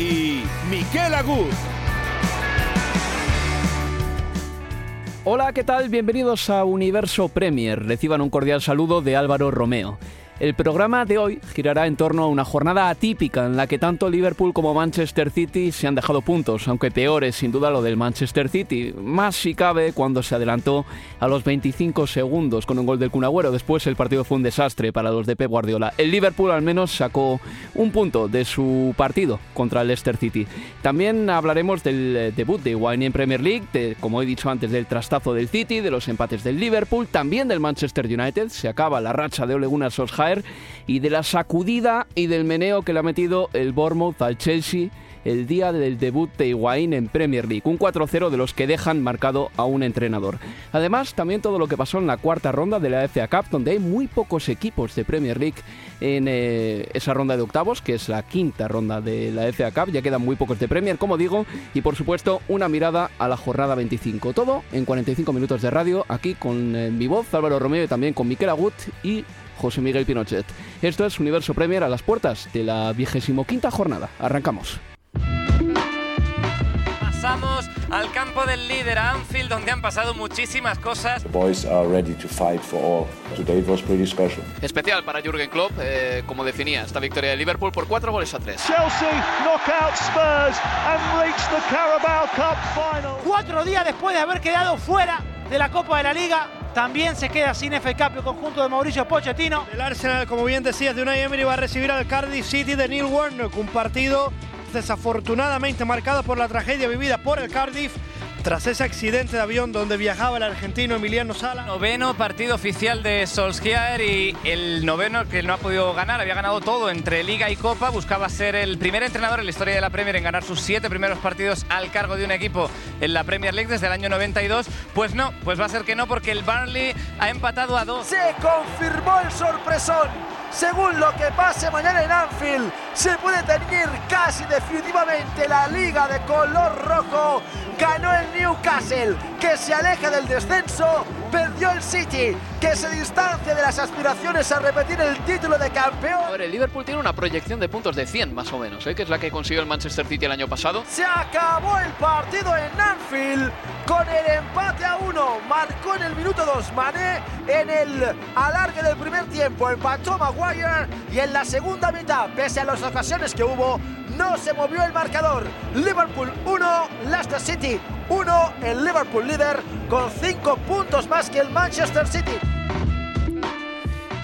y Miquel Agut. Hola, ¿qué tal? Bienvenidos a Universo Premier. Reciban un cordial saludo de Álvaro Romeo. El programa de hoy girará en torno a una jornada atípica en la que tanto Liverpool como Manchester City se han dejado puntos, aunque peor es sin duda lo del Manchester City, más si cabe cuando se adelantó a los 25 segundos con un gol del Kun Agüero. Después el partido fue un desastre para los de Pep Guardiola. El Liverpool al menos sacó un punto de su partido contra el Leicester City. También hablaremos del debut de Wayne en Premier League, de, como he dicho antes, del trastazo del City, de los empates del Liverpool, también del Manchester United. Se acaba la racha de Ole Gunnar Solskjaer y de la sacudida y del meneo que le ha metido el Bournemouth al Chelsea el día del debut de Higuaín en Premier League, un 4-0 de los que dejan marcado a un entrenador. Además, también todo lo que pasó en la cuarta ronda de la FA Cup, donde hay muy pocos equipos de Premier League en eh, esa ronda de octavos, que es la quinta ronda de la FA Cup, ya quedan muy pocos de Premier, como digo, y por supuesto una mirada a la jornada 25. Todo en 45 minutos de radio, aquí con eh, mi voz, Álvaro Romeo, y también con Miquel Agut y José Miguel Pinochet. Esto es Universo Premier a las puertas de la vigésimo quinta jornada. Arrancamos. Pasamos al campo del líder, a Anfield, donde han pasado muchísimas cosas. The boys are ready to fight for all. Today was pretty special. Especial para Jürgen Klopp, eh, como definía esta victoria de Liverpool por cuatro goles a tres. Chelsea knock out Spurs and reach the Carabao Cup final. Cuatro días después de haber quedado fuera de la Copa de la Liga, también se queda sin FA Cup el conjunto de Mauricio Pochettino. El Arsenal, como bien decías, de Unai Emery va a recibir al Cardiff City de Neil Warnock, un partido desafortunadamente marcado por la tragedia vivida por el Cardiff tras ese accidente de avión donde viajaba el argentino Emiliano Sala. Noveno partido oficial de Solskjaer y el noveno que no ha podido ganar, había ganado todo entre Liga y Copa, buscaba ser el primer entrenador en la historia de la Premier en ganar sus siete primeros partidos al cargo de un equipo en la Premier League desde el año 92. Pues no, pues va a ser que no porque el Burnley ha empatado a dos. Se confirmó el sorpresón. Según lo que pase mañana en Anfield, se puede teñir casi definitivamente la liga de color rojo. Ganó el Newcastle, que se aleja del descenso. Perdió el City, que se distancia de las aspiraciones a repetir el título de campeón. A ver, el Liverpool tiene una proyección de puntos de 100 más o menos, ¿eh? que es la que consiguió el Manchester City el año pasado. Se acabó el partido en Anfield con el empate a uno. Marcó en el minuto 2 Mané en el alargue del primer tiempo. Empató Maguire y en la segunda mitad, pese a las ocasiones que hubo, no se movió el marcador. Liverpool 1, Leicester City 1, el Liverpool líder con 5 puntos más que el Manchester City.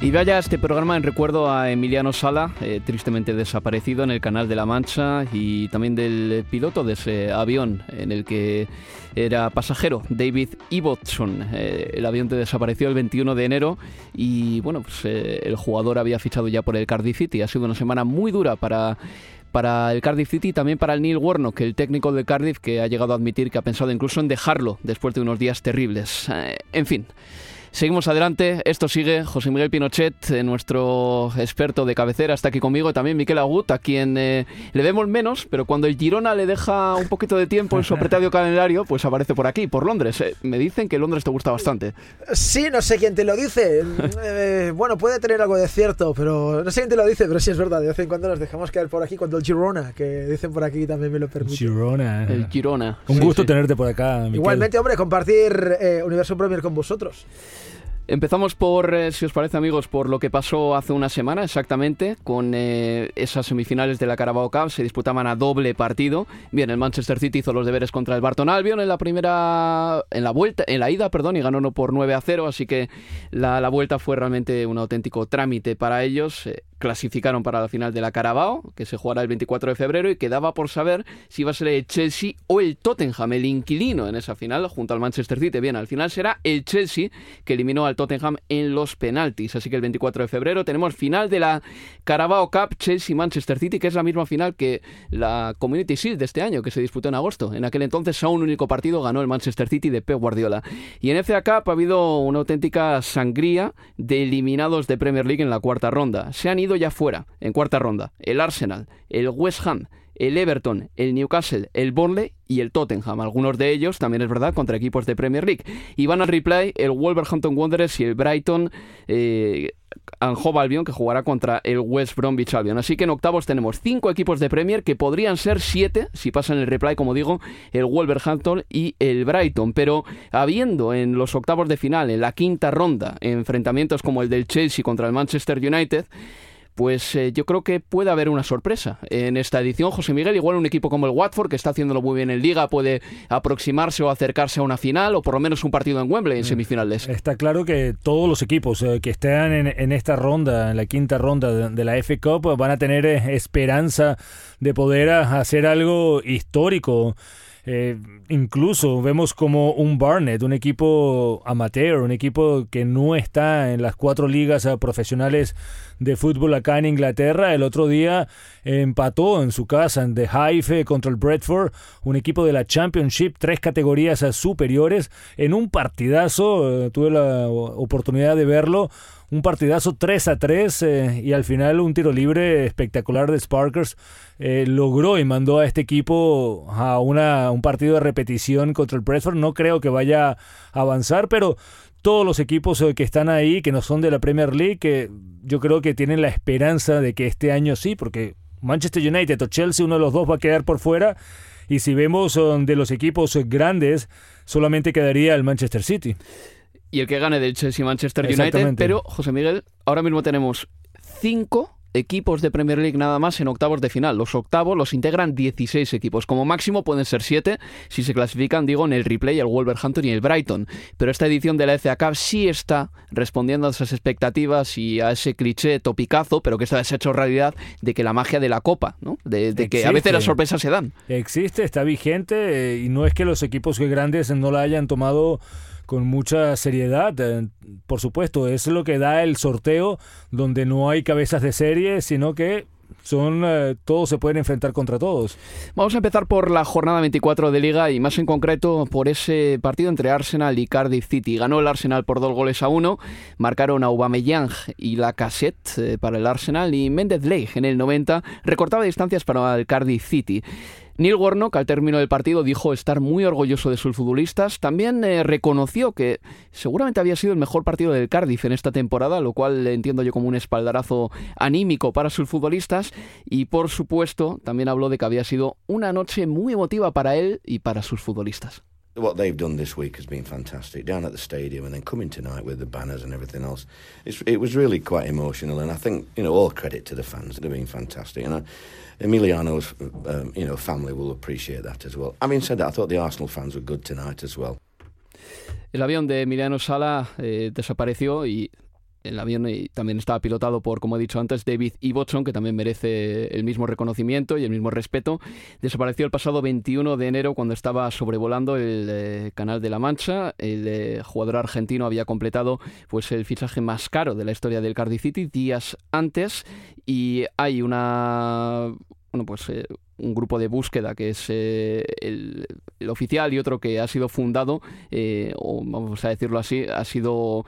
Y vaya este programa en recuerdo a Emiliano Sala, eh, tristemente desaparecido en el Canal de la Mancha, y también del piloto de ese avión en el que era pasajero, David Ibbotson. Eh, el avión desapareció el 21 de enero y bueno, pues eh, el jugador había fichado ya por el Cardiff City. Ha sido una semana muy dura para para el Cardiff City y también para el Neil Warnock, el técnico del Cardiff que ha llegado a admitir que ha pensado incluso en dejarlo después de unos días terribles. en fin. Seguimos adelante, esto sigue. José Miguel Pinochet, eh, nuestro experto de cabecera, está aquí conmigo. También Miquel Agut, a quien eh, le vemos menos, pero cuando el Girona le deja un poquito de tiempo en su apretado calendario, pues aparece por aquí, por Londres. Eh, me dicen que Londres te gusta bastante. Sí, no sé quién te lo dice. bueno, puede tener algo de cierto, pero no sé quién te lo dice, pero sí es verdad. De vez en cuando nos dejamos caer por aquí cuando el Girona, que dicen por aquí, también me lo permite. Girona. El Girona. Un gusto tenerte por acá. Miquel. Igualmente, hombre, compartir Universo Premier con vosotros. Empezamos por, eh, si os parece amigos, por lo que pasó hace una semana exactamente, con eh, esas semifinales de la Carabao Cup, se disputaban a doble partido. Bien, el Manchester City hizo los deberes contra el Barton Albion en la primera, en la vuelta, en la ida, perdón, y ganó no por 9 a 0, así que la, la vuelta fue realmente un auténtico trámite para ellos. Eh, clasificaron para la final de la Carabao, que se jugará el 24 de febrero, y quedaba por saber si iba a ser el Chelsea o el Tottenham, el inquilino en esa final, junto al Manchester City. Bien, al final será el Chelsea que eliminó al Tottenham en los penaltis. Así que el 24 de febrero tenemos final de la Carabao Cup Chelsea-Manchester City, que es la misma final que la Community Shield de este año, que se disputó en agosto. En aquel entonces a un único partido ganó el Manchester City de Pep Guardiola. Y en FA Cup ha habido una auténtica sangría de eliminados de Premier League en la cuarta ronda. Se han ido ya fuera, en cuarta ronda, el Arsenal, el West Ham, el Everton, el Newcastle, el Burnley y el Tottenham. Algunos de ellos, también es verdad, contra equipos de Premier League. Y van al replay el Wolverhampton Wanderers y el Brighton eh, Albion, que jugará contra el West Bromwich Albion. Así que en octavos tenemos cinco equipos de Premier, que podrían ser siete, si pasan el replay, como digo, el Wolverhampton y el Brighton. Pero habiendo en los octavos de final, en la quinta ronda, enfrentamientos como el del Chelsea contra el Manchester United, pues eh, yo creo que puede haber una sorpresa en esta edición. José Miguel, igual un equipo como el Watford, que está haciéndolo muy bien en Liga, puede aproximarse o acercarse a una final, o por lo menos un partido en Wembley en mm. semifinales. Está claro que todos los equipos eh, que están en, esta ronda, en la quinta ronda de, la F Cup, van a tener eh, esperanza de poder hacer algo histórico. Incluso vemos como un Barnet, un equipo amateur, un equipo que no está en las cuatro ligas profesionales de fútbol acá en Inglaterra. El otro día empató en su casa en The Hive contra el Bradford, un equipo de la Championship, tres categorías superiores, en un partidazo. Eh, tuve la oportunidad de verlo. Un partidazo 3 a 3 eh, y al final un tiro libre espectacular de Sparkers eh, logró y mandó a este equipo a una, un partido de repetición contra el Bradford. No creo que vaya a avanzar, pero todos los equipos que están ahí, que no son de la Premier League, que yo creo que tienen la esperanza de que este año sí, porque Manchester United o Chelsea, uno de los dos va a quedar por fuera. Y si vemos de los equipos grandes, solamente quedaría el Manchester City. Y el que gane del Chelsea Manchester United. Pero, José Miguel, ahora mismo tenemos cinco equipos de Premier League nada más en octavos de final. Los octavos los integran 16 equipos. Como máximo pueden ser 7 si se clasifican, digo, en el replay, el Wolverhampton y el Brighton. Pero esta edición de la FA Cup sí está respondiendo a esas expectativas y a ese cliché topicazo, pero que está deshecho realidad de que la magia de la Copa, ¿no? De, que a veces las sorpresas se dan. Existe, está vigente eh, y no es que los equipos grandes no la hayan tomado con mucha seriedad. Eh, por supuesto, es lo que da el sorteo, donde no hay cabezas de serie, sino que son eh, todos se pueden enfrentar contra todos. Vamos a empezar por la jornada 24 de Liga y más en concreto por ese partido entre Arsenal y Cardiff City. Ganó el Arsenal por dos goles a uno, marcaron a Aubameyang y la cassette eh, para el Arsenal y Méndez Leigh en el 90 recortaba distancias para el Cardiff City. Neil Warnock, al término del partido, dijo estar muy orgulloso de sus futbolistas. También eh, reconoció que seguramente había sido el mejor partido del Cardiff en esta temporada, lo cual entiendo yo como un espaldarazo anímico para sus futbolistas. Y por supuesto, también habló de que había sido una noche muy emotiva para él y para sus futbolistas. What they've done this week has been fantastic. Down at the stadium and then coming tonight with the banners and everything else, it's, it was really quite emotional. And I think you know all credit to the fans; they've been fantastic. Emiliano's um, you know family will appreciate that as well. Having said that, I thought the Arsenal fans were good tonight as well. El avión de Emiliano Sala eh, desapareció y el avión también estaba pilotado por, como he dicho antes, David Ibbotson, que también merece el mismo reconocimiento y el mismo respeto. Desapareció el pasado 21 de enero cuando estaba sobrevolando el eh, Canal de la Mancha. El eh, jugador argentino había completado pues, el fichaje más caro de la historia del Cardiff City días antes y hay una bueno, pues un grupo de búsqueda que es el, oficial y otro que ha sido fundado, o vamos a decirlo así, ha sido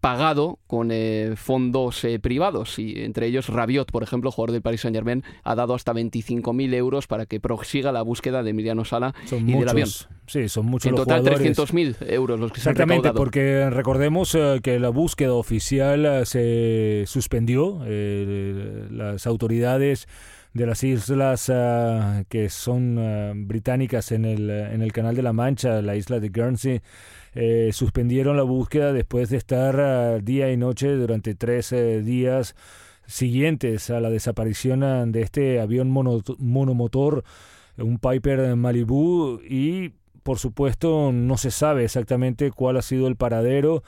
pagado con eh, fondos eh, privados y entre ellos Rabiot, por ejemplo, jugador del Paris Saint Germain, ha dado hasta 25.000 euros para que prosiga la búsqueda de Emiliano Sala y del avión. Sí, son muchos En total 300.000 euros los que se han recaudado. porque recordemos eh, que la búsqueda oficial se suspendió. las autoridades de las islas que son británicas en el, en el Canal de la Mancha, la isla de Guernsey, eh, suspendieron la búsqueda después de estar ah, día y noche durante tres días siguientes a la desaparición ah, de este avión monomotor, un Piper Malibu, y por supuesto no se sabe exactamente cuál ha sido el paradero.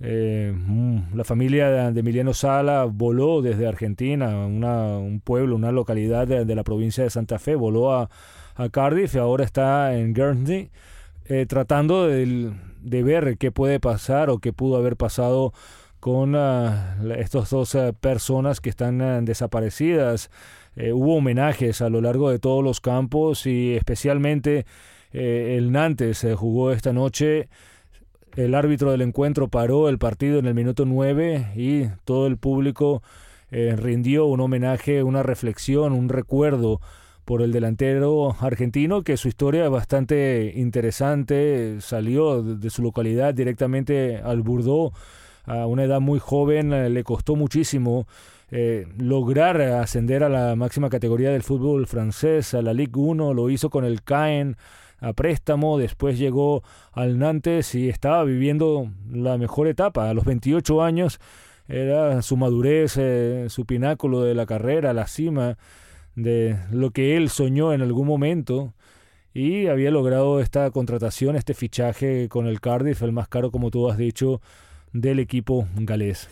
Eh, mm, la familia de Emiliano Sala voló desde Argentina, un pueblo, una localidad de, la provincia de Santa Fe, voló a, Cardiff y ahora está en Guernsey, eh, tratando de, de ver qué puede pasar o qué pudo haber pasado con uh, estas dos uh, personas que están uh, desaparecidas. Eh, hubo homenajes a lo largo de todos los campos y especialmente eh, el Nantes se jugó esta noche. El árbitro del encuentro paró el partido en el minuto 9 y todo el público eh, rindió un homenaje, una reflexión, un recuerdo por el delantero argentino, que su historia es bastante interesante. Salió de su localidad directamente al Bordeaux a una edad muy joven. Eh, le costó muchísimo eh, lograr ascender a la máxima categoría del fútbol francés, a la Ligue 1. Lo hizo con el Caen a préstamo, después llegó al Nantes y estaba viviendo la mejor etapa. A los 28 años era su madurez, eh, su pináculo de la carrera, la cima de lo que él soñó en algún momento y había logrado esta contratación, este fichaje con el Cardiff, el más caro, como tú has dicho, del equipo galés.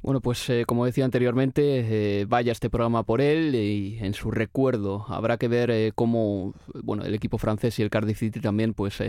Bueno, pues eh, como decía anteriormente, eh, vaya este programa por él y en su recuerdo habrá que ver eh, cómo bueno, el equipo francés y el Cardiff City también pues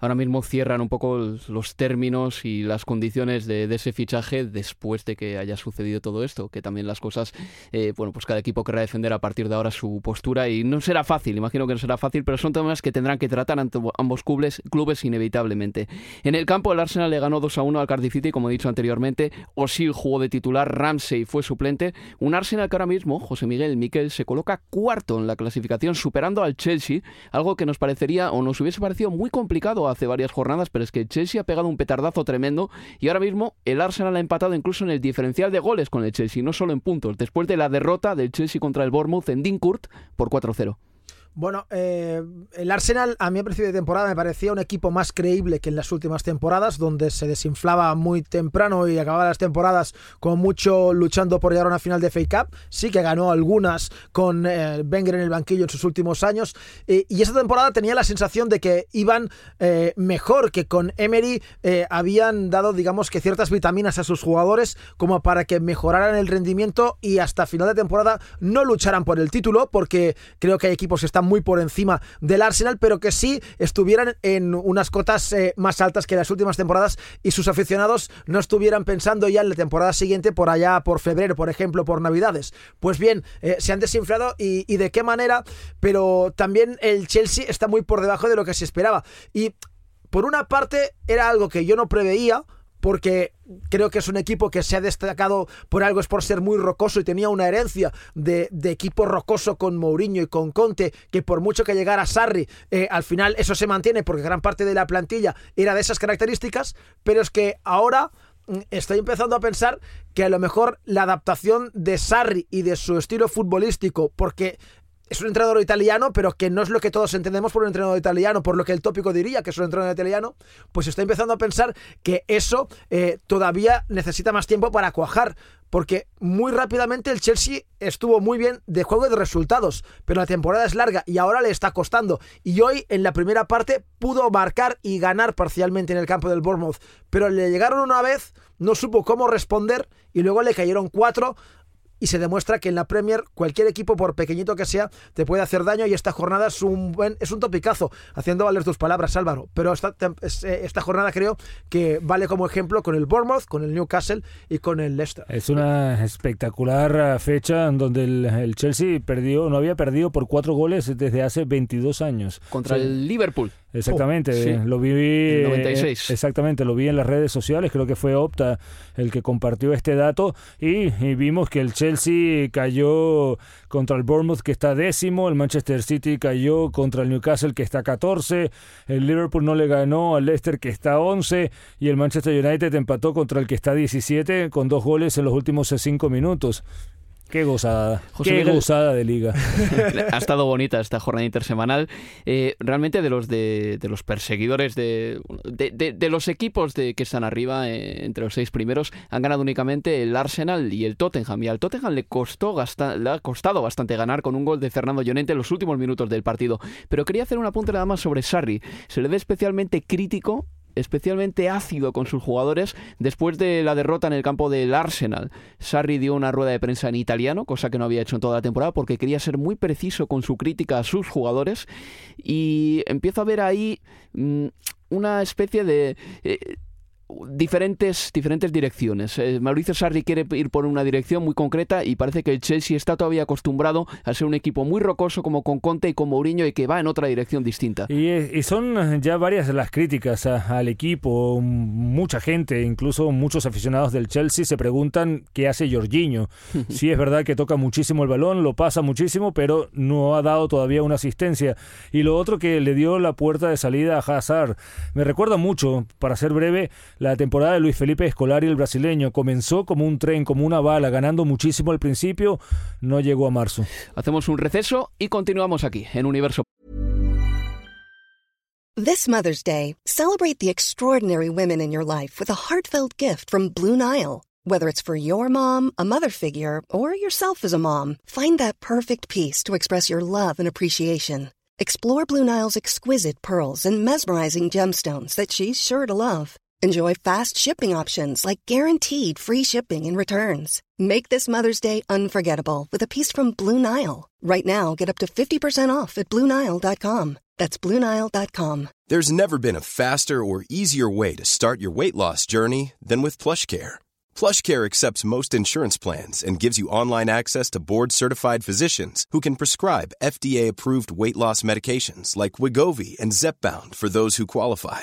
ahora mismo cierran un poco los términos y las condiciones de, ese fichaje después de que haya sucedido todo esto, que también las cosas, eh, bueno, pues cada equipo querrá defender a partir de ahora su postura y no será fácil, imagino que no será fácil, pero son temas que tendrán que tratar ante ambos clubes, clubes inevitablemente. En el campo el Arsenal le ganó 2 a 1 al Cardiff City, como he dicho anteriormente, Osil jugó de titular, Ramsey fue suplente, un Arsenal que ahora mismo, José Miguel Miquel, se coloca cuarto en la clasificación, superando al Chelsea, algo que nos parecería o nos hubiese parecido muy complicado hace varias jornadas, pero es que Chelsea ha pegado un petardazo tremendo y ahora mismo el Arsenal ha empatado incluso en el diferencial de goles con el Chelsea, no solo en puntos, después de la derrota del Chelsea contra el Bournemouth en Dincourt por 4-0. Bueno, eh, el Arsenal a mí a principio de temporada me parecía un equipo más creíble que en las últimas temporadas, donde se desinflaba muy temprano y acababa las temporadas con mucho luchando por llegar a una final de FA Cup. Sí que ganó algunas con eh, Wenger en el banquillo en sus últimos años. y esa temporada tenía la sensación de que iban eh, mejor, que con Emery habían dado, digamos que ciertas vitaminas a sus jugadores como para que mejoraran el rendimiento y hasta final de temporada no lucharan por el título, porque creo que hay equipos que están muy por encima del Arsenal, pero que sí estuvieran en unas cotas eh, más altas que las últimas temporadas y sus aficionados no estuvieran pensando ya en la temporada siguiente por allá por febrero, por ejemplo, por Navidades. Pues bien, eh, se han desinflado y, y de qué manera, pero también el Chelsea está muy por debajo de lo que se esperaba. Y por una parte era algo que yo no preveía, porque creo que es un equipo que se ha destacado por algo, es por ser muy rocoso y tenía una herencia de, equipo rocoso con Mourinho y con Conte, que por mucho que llegara Sarri, eh, al final eso se mantiene porque gran parte de la plantilla era de esas características, pero es que ahora mm, estoy empezando a pensar que a lo mejor la adaptación de Sarri y de su estilo futbolístico, porque es un entrenador italiano, pero que no es lo que todos entendemos por un entrenador italiano, por lo que el tópico diría que es un entrenador italiano, pues estoy empezando a pensar que eso eh, todavía necesita más tiempo para cuajar, porque muy rápidamente el Chelsea estuvo muy bien de juego y de resultados, pero la temporada es larga y ahora le está costando. Y hoy en la primera parte pudo marcar y ganar parcialmente en el campo del Bournemouth, pero le llegaron una vez, no supo cómo responder y luego le cayeron cuatro y se demuestra que en la Premier cualquier equipo, por pequeñito que sea, te puede hacer daño y esta jornada es un buen, es un topicazo, haciendo valer tus palabras, Álvaro. Pero esta, eh, esta jornada creo que vale como ejemplo con el Bournemouth, con el Newcastle y con el Leicester. Es una espectacular fecha en donde el, Chelsea perdió, no había perdido por cuatro goles desde hace 22 años. Contra el Liverpool. Exactamente, Oh, lo vi. 96. Eh, exactamente, lo vi en las redes sociales. Creo que fue Opta el que compartió este dato. Y, y, vimos que el Chelsea cayó contra el Bournemouth, que está décimo. El Manchester City cayó contra el Newcastle, que está 14. El Liverpool no le ganó al Leicester, que está 11. Y el Manchester United empató contra el que está 17, con dos goles en los últimos cinco minutos. Qué gozada, José qué Miguel, gozada de liga. ha estado bonita esta jornada intersemanal. Eh, realmente de los de, de los perseguidores de, de, de, de, los equipos de que están arriba eh, entre los seis primeros han ganado únicamente el Arsenal y el Tottenham. Y al Tottenham le costó gasta, le ha costado bastante ganar con un gol de Fernando Llorente en los últimos minutos del partido. Pero quería hacer un apunte nada más sobre Sarri. Se le ve especialmente crítico especialmente ácido con sus jugadores después de la derrota en el campo del Arsenal. Sarri dio una rueda de prensa en italiano, cosa que no había hecho en toda la temporada, porque quería ser muy preciso con su crítica a sus jugadores y empiezo a ver ahí mmm, una especie de... Eh, diferentes, diferentes direcciones. Eh, Mauricio Sarri quiere ir por una dirección muy concreta y parece que el Chelsea está todavía acostumbrado a ser un equipo muy rocoso como con Conte y con Mourinho y que va en otra dirección distinta. Y, y son ya varias las críticas a, al equipo. Mucha gente, incluso muchos aficionados del Chelsea, se preguntan qué hace Jorginho. sí es verdad que toca muchísimo el balón, lo pasa muchísimo, pero no ha dado todavía una asistencia. Y lo otro que le dio la puerta de salida a Hazard. Me recuerda mucho, para ser breve, la temporada de Luis Felipe Escolari, el brasileño, comenzó como un tren, como una bala, ganando muchísimo al principio, no llegó a marzo. Hacemos un receso y continuamos aquí, en Universo. This Mother's Day, celebrate the extraordinary women in your life with a heartfelt gift from Blue Nile. Whether it's for your mom, a mother figure, or yourself as a mom, find that perfect piece to express your love and appreciation. Explore Blue Nile's exquisite pearls and mesmerizing gemstones that she's sure to love. Enjoy fast shipping options like guaranteed free shipping and returns. Make this Mother's Day unforgettable with a piece from Blue Nile. Right now, get up to 50% off at BlueNile.com. That's BlueNile.com. There's never been a faster or easier way to start your weight loss journey than with PlushCare. PlushCare accepts most insurance plans and gives you online access to board-certified physicians who can prescribe FDA-approved weight loss medications like Wigovi and Zepbound for those who qualify.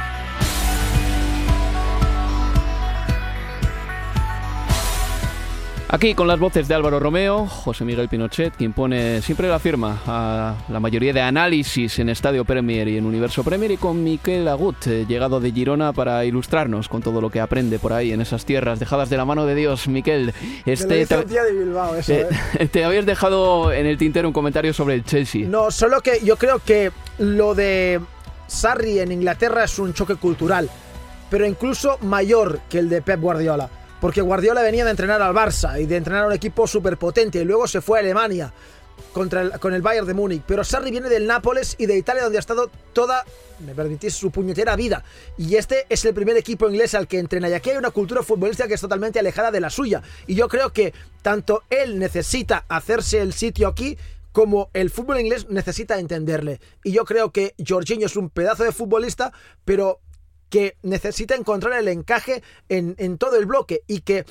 Aquí con las voces de Álvaro Romeo, José Miguel Pinochet, quien pone siempre la firma a la mayoría de análisis en Estadio Premier y en Universo Premier, y con Miquel Agut, eh, llegado de Girona para ilustrarnos con todo lo que aprende por ahí en esas tierras dejadas de la mano de Dios. Miquel, este, te, de Bilbao, eso, eh, eh. te habías dejado en el tintero un comentario sobre el Chelsea. No, solo que yo creo que lo de Sarri en Inglaterra es un choque cultural, pero incluso mayor que el de Pep Guardiola porque Guardiola venía de entrenar al Barça y de entrenar a un equipo súper potente y luego se fue a Alemania contra el, con el Bayern de Múnich. Pero Sarri viene del Nápoles y de Italia donde ha estado toda, me permitís, su puñetera vida. Y este es el primer equipo inglés al que entrena. Y aquí hay una cultura futbolística que es totalmente alejada de la suya. Y yo creo que tanto él necesita hacerse el sitio aquí como el fútbol inglés necesita entenderle. Y yo creo que Jorginho es un pedazo de futbolista, pero que necesita encontrar el encaje en, en todo el bloque y que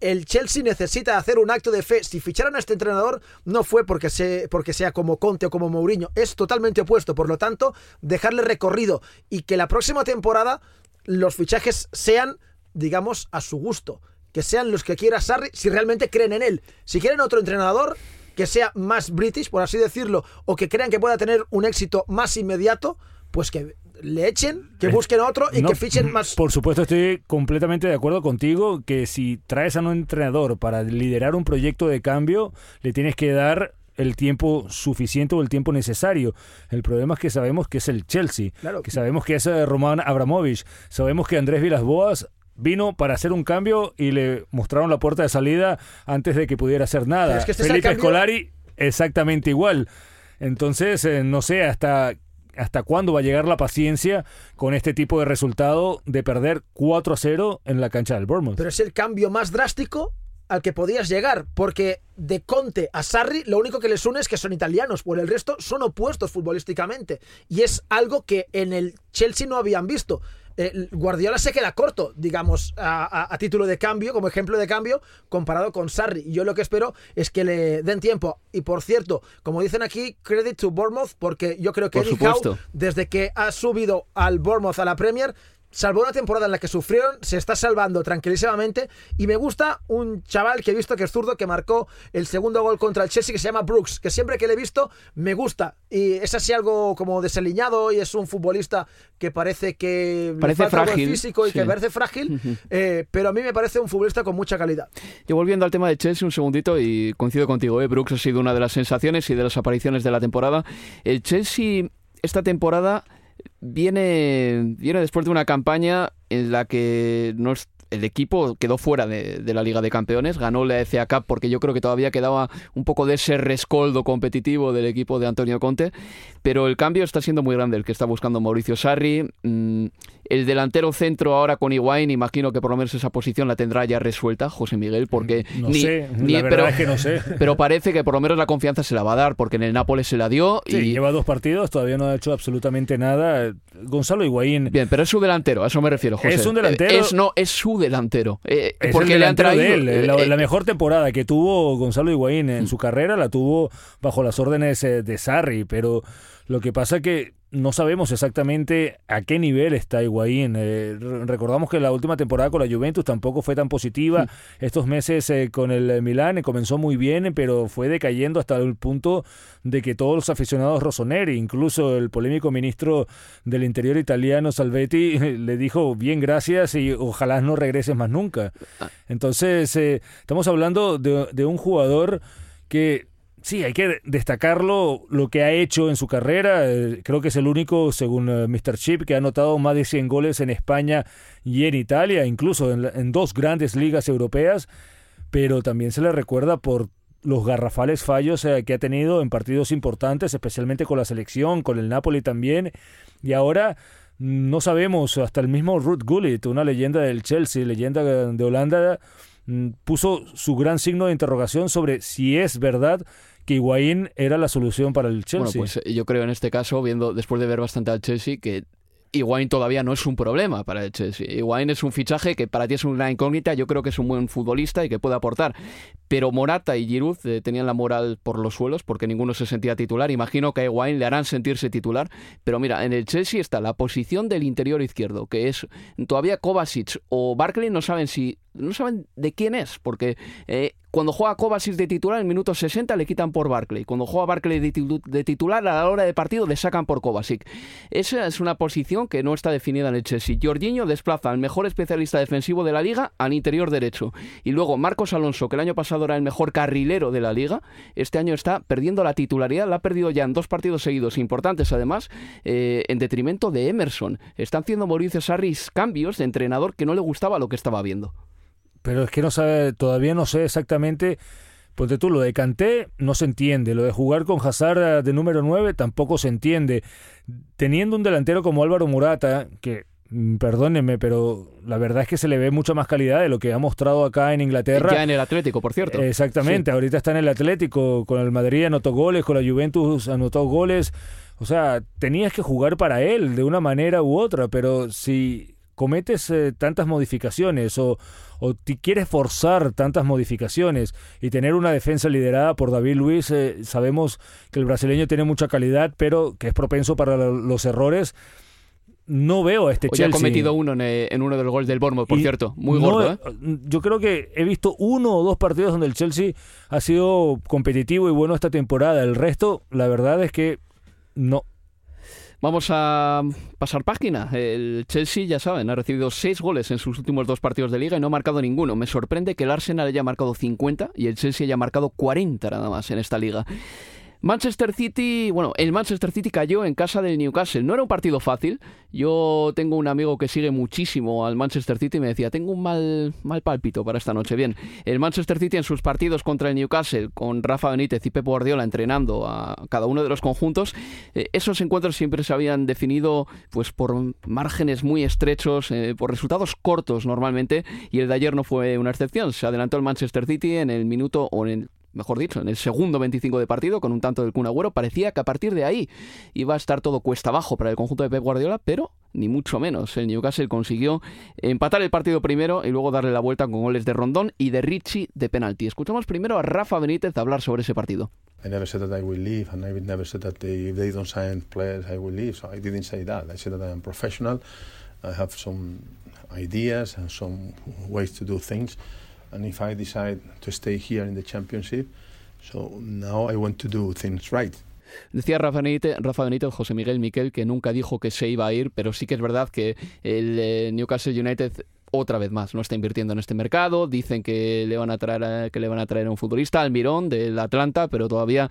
el Chelsea necesita hacer un acto de fe. Si ficharon a este entrenador, no fue porque, se, porque sea como Conte o como Mourinho. Es totalmente opuesto. Por lo tanto, dejarle recorrido y que la próxima temporada los fichajes sean, digamos, a su gusto. Que sean los que quiera Sarri si realmente creen en él. Si quieren otro entrenador que sea más british, por así decirlo, o que crean que pueda tener un éxito más inmediato, pues que le echen, que busquen otro y que fichen más. Por supuesto, estoy completamente de acuerdo contigo que si traes a un entrenador para liderar un proyecto de cambio, le tienes que dar el tiempo suficiente o el tiempo necesario. El problema es que sabemos que es el Chelsea, que sabemos que es eh, Roman Abramovich, sabemos que Andrés Vilas-Boas vino para hacer un cambio y le mostraron la puerta de salida antes de que pudiera hacer nada. este Felipe Scolari exactamente igual. Entonces, eh, no sé hasta hasta cuándo va a llegar la paciencia con este tipo de resultado de perder 4 a 0 en la cancha del Bournemouth. Pero es el cambio más drástico al que podías llegar, porque de Conte a Sarri lo único que les une es que son italianos, por el resto son opuestos futbolísticamente. Y es algo que en el Chelsea no habían visto. Eh, Guardiola se queda corto, digamos, a, título de cambio, como ejemplo de cambio, comparado con Sarri. Yo lo que espero es que le den tiempo. Y por cierto, como dicen aquí, credit to Bournemouth, porque yo creo que Eddie Howe, desde que ha subido al Bournemouth a la Premier, salvo una temporada en la que sufrieron, se está salvando tranquilísimamente. Y me gusta un chaval que he visto que es zurdo, que marcó el segundo gol contra el Chelsea, que se llama Brooks, que siempre que le he visto me gusta. Y es así algo como desaliñado y es un futbolista que parece que parece frágil. físico y que parece frágil, eh, pero a mí me parece un futbolista con mucha calidad. Yo volviendo al tema de Chelsea un segundito y coincido contigo, ¿eh? Brooks ha sido una de las sensaciones y de las apariciones de la temporada. El Chelsea esta temporada viene, viene después de una campaña en la que el equipo quedó fuera de, la Liga de Campeones, ganó la FA Cup porque yo creo que todavía quedaba un poco de ese rescoldo competitivo del equipo de Antonio Conte, pero el cambio está siendo muy grande el que está buscando Mauricio Sarri. Mm, el delantero centro ahora con Higuaín, imagino que por lo menos esa posición la tendrá ya resuelta José Miguel, porque no sé, la verdad pero, es que no sé. Pero parece que por lo menos la confianza se la va a dar, porque en el Nápoles se la dio y lleva dos partidos, todavía no ha hecho absolutamente nada. Gonzalo Higuaín. Bien, pero es su delantero, a eso me refiero, José. Es un delantero. Es, no, es su delantero. Eh, es porque el le han traído, de él. eh, la, eh, la mejor temporada que tuvo Gonzalo Higuaín en Mm. su carrera la tuvo bajo las órdenes eh, de Sarri, pero lo que pasa que no sabemos exactamente a qué nivel está Higuaín. Eh, re- recordamos que la última temporada con la Juventus tampoco fue tan positiva. Estos meses eh, con el eh, Milán eh, comenzó muy bien, pero fue decayendo hasta el punto de que todos los aficionados rossoneri, incluso el polémico ministro del Interior italiano Salvetti, le dijo bien gracias y ojalá no regreses más nunca. Entonces, eh, estamos hablando de, de un jugador que Sí, hay que destacarlo lo que ha hecho en su carrera. Eh, creo que es el único, según eh, Mr. Chip, que ha anotado más de 100 goles en España y en Italia, incluso en, en dos grandes ligas europeas. Pero también se le recuerda por los garrafales fallos eh, que ha tenido en partidos importantes, especialmente con la selección, con el Napoli también. Y ahora no sabemos, hasta el mismo Ruth Gullit, una leyenda del Chelsea, leyenda de Holanda, mm, puso su gran signo de interrogación sobre si es verdad que Higuaín era la solución para el Chelsea. Bueno, pues eh, yo creo en este caso, viendo después de ver bastante al Chelsea, que Higuaín todavía no es un problema para el Chelsea. Higuaín es un fichaje que para ti es una incógnita, yo creo que es un buen futbolista y que puede aportar. Pero Morata y Giroud eh, tenían la moral por los suelos porque ninguno se sentía titular. Imagino que a Higuaín le harán sentirse titular. Pero mira, en el Chelsea está la posición del interior izquierdo, que es todavía Kovacic o Barkley no saben si no saben de quién es, porque eh, cuando juega Kovacic de titular en minutos 60 le quitan por Barkley. Cuando juega Barkley de, titu- de titular a la hora de partido le sacan por Kovacic. Esa es una posición que no está definida en el Chelsea. Jorginho desplaza al mejor especialista defensivo de la liga al interior derecho. Y luego Marcos Alonso, que el año pasado era el mejor carrilero de la liga, este año está perdiendo la titularidad. La ha perdido ya en dos partidos seguidos importantes, además, eh, en detrimento de Emerson. Están haciendo Mauricio Sarri cambios de entrenador que no le gustaba lo que estaba viendo. Pero es que no sabe, todavía no sé exactamente. Ponte tú, lo de Kanté no se entiende. Lo de jugar con Hazard eh, de número 9 tampoco se entiende. Teniendo un delantero como Álvaro Murata, que mm, perdónenme, pero la verdad es que se le ve mucha más calidad de lo que ha mostrado acá en Inglaterra. Ya en el Atlético, por cierto. Exactamente, ahorita está en el Atlético, con el Madrid anotó goles, con la Juventus anotó goles. O sea, tenías que jugar para él de una manera u otra, pero si cometes eh, tantas modificaciones o, o quieres forzar tantas modificaciones y tener una defensa liderada por David Luis, eh, sabemos que el brasileño tiene mucha calidad, pero que es propenso para los errores. No veo a este Chelsea. ha cometido uno en, uno de los goles del Bournemouth, por cierto. Muy gordo, ¿eh? Yo creo que he visto uno o dos partidos donde el Chelsea ha sido competitivo y bueno esta temporada. El resto, la verdad es que no. Vamos a pasar página. El Chelsea, ya saben, ha recibido seis goles en sus últimos dos partidos de liga y no ha marcado ninguno. Me sorprende que el Arsenal haya marcado 50 y el Chelsea haya marcado 40 nada más en esta liga. Manchester City, bueno, el Manchester City cayó en casa del Newcastle. No era un partido fácil. Yo tengo un amigo que sigue muchísimo al Manchester City y me decía, tengo un mal, mal pálpito para esta noche. Bien, el Manchester City en sus partidos contra el Newcastle, con Rafa Benítez y Pep Guardiola entrenando a cada uno de los conjuntos, eh, esos encuentros siempre se habían definido pues por márgenes muy estrechos, eh, por resultados cortos normalmente, y el de ayer no fue una excepción. Se adelantó el Manchester City en el minuto o en el mejor dicho, en el segundo 25 de partido, con un tanto del Kun Agüero, parecía que a partir de ahí iba a estar todo cuesta abajo para el conjunto de Pep Guardiola, pero ni mucho menos. El Newcastle consiguió empatar el partido primero y luego darle la vuelta con goles de Rondón y de Richie de penalti. Escuchamos primero a Rafa Benítez hablar sobre ese partido. I never said that I will leave, and I never said that they, if they don't sign players, I will leave. So I didn't say that. I said that I am professional. I have some ideas and some ways to do things. And if I decide to stay here in the championship, so now I want to do things right. Decía Rafa Benítez, Rafa Benítez, José Miguel Miquel, que nunca dijo que se iba a ir, pero sí que es verdad que el eh, Newcastle United otra vez más no está invirtiendo en este mercado. Dicen que le van a traer que le van a traer a un futbolista, Almirón del Atlanta, pero todavía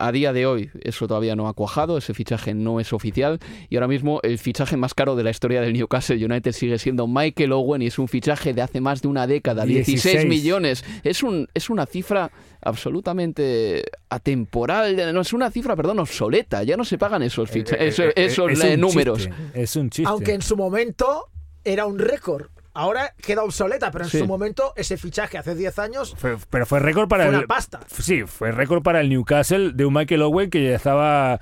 a día de hoy eso todavía no ha cuajado, ese fichaje no es oficial y ahora mismo el fichaje más caro de la historia del Newcastle United sigue siendo Michael Owen y es un fichaje de hace más de una década, 16, millones. Es, un, es una cifra absolutamente atemporal, no es una cifra, perdón, obsoleta, ya no se pagan esos, eh, eh, esos, eh, números. es un chiste. Aunque en su momento era un récord ahora queda obsoleta, pero en su momento ese fichaje hace 10 años. pero fue récord para el. Una pasta. Sí, fue récord para el Newcastle de un Michael Owen que ya estaba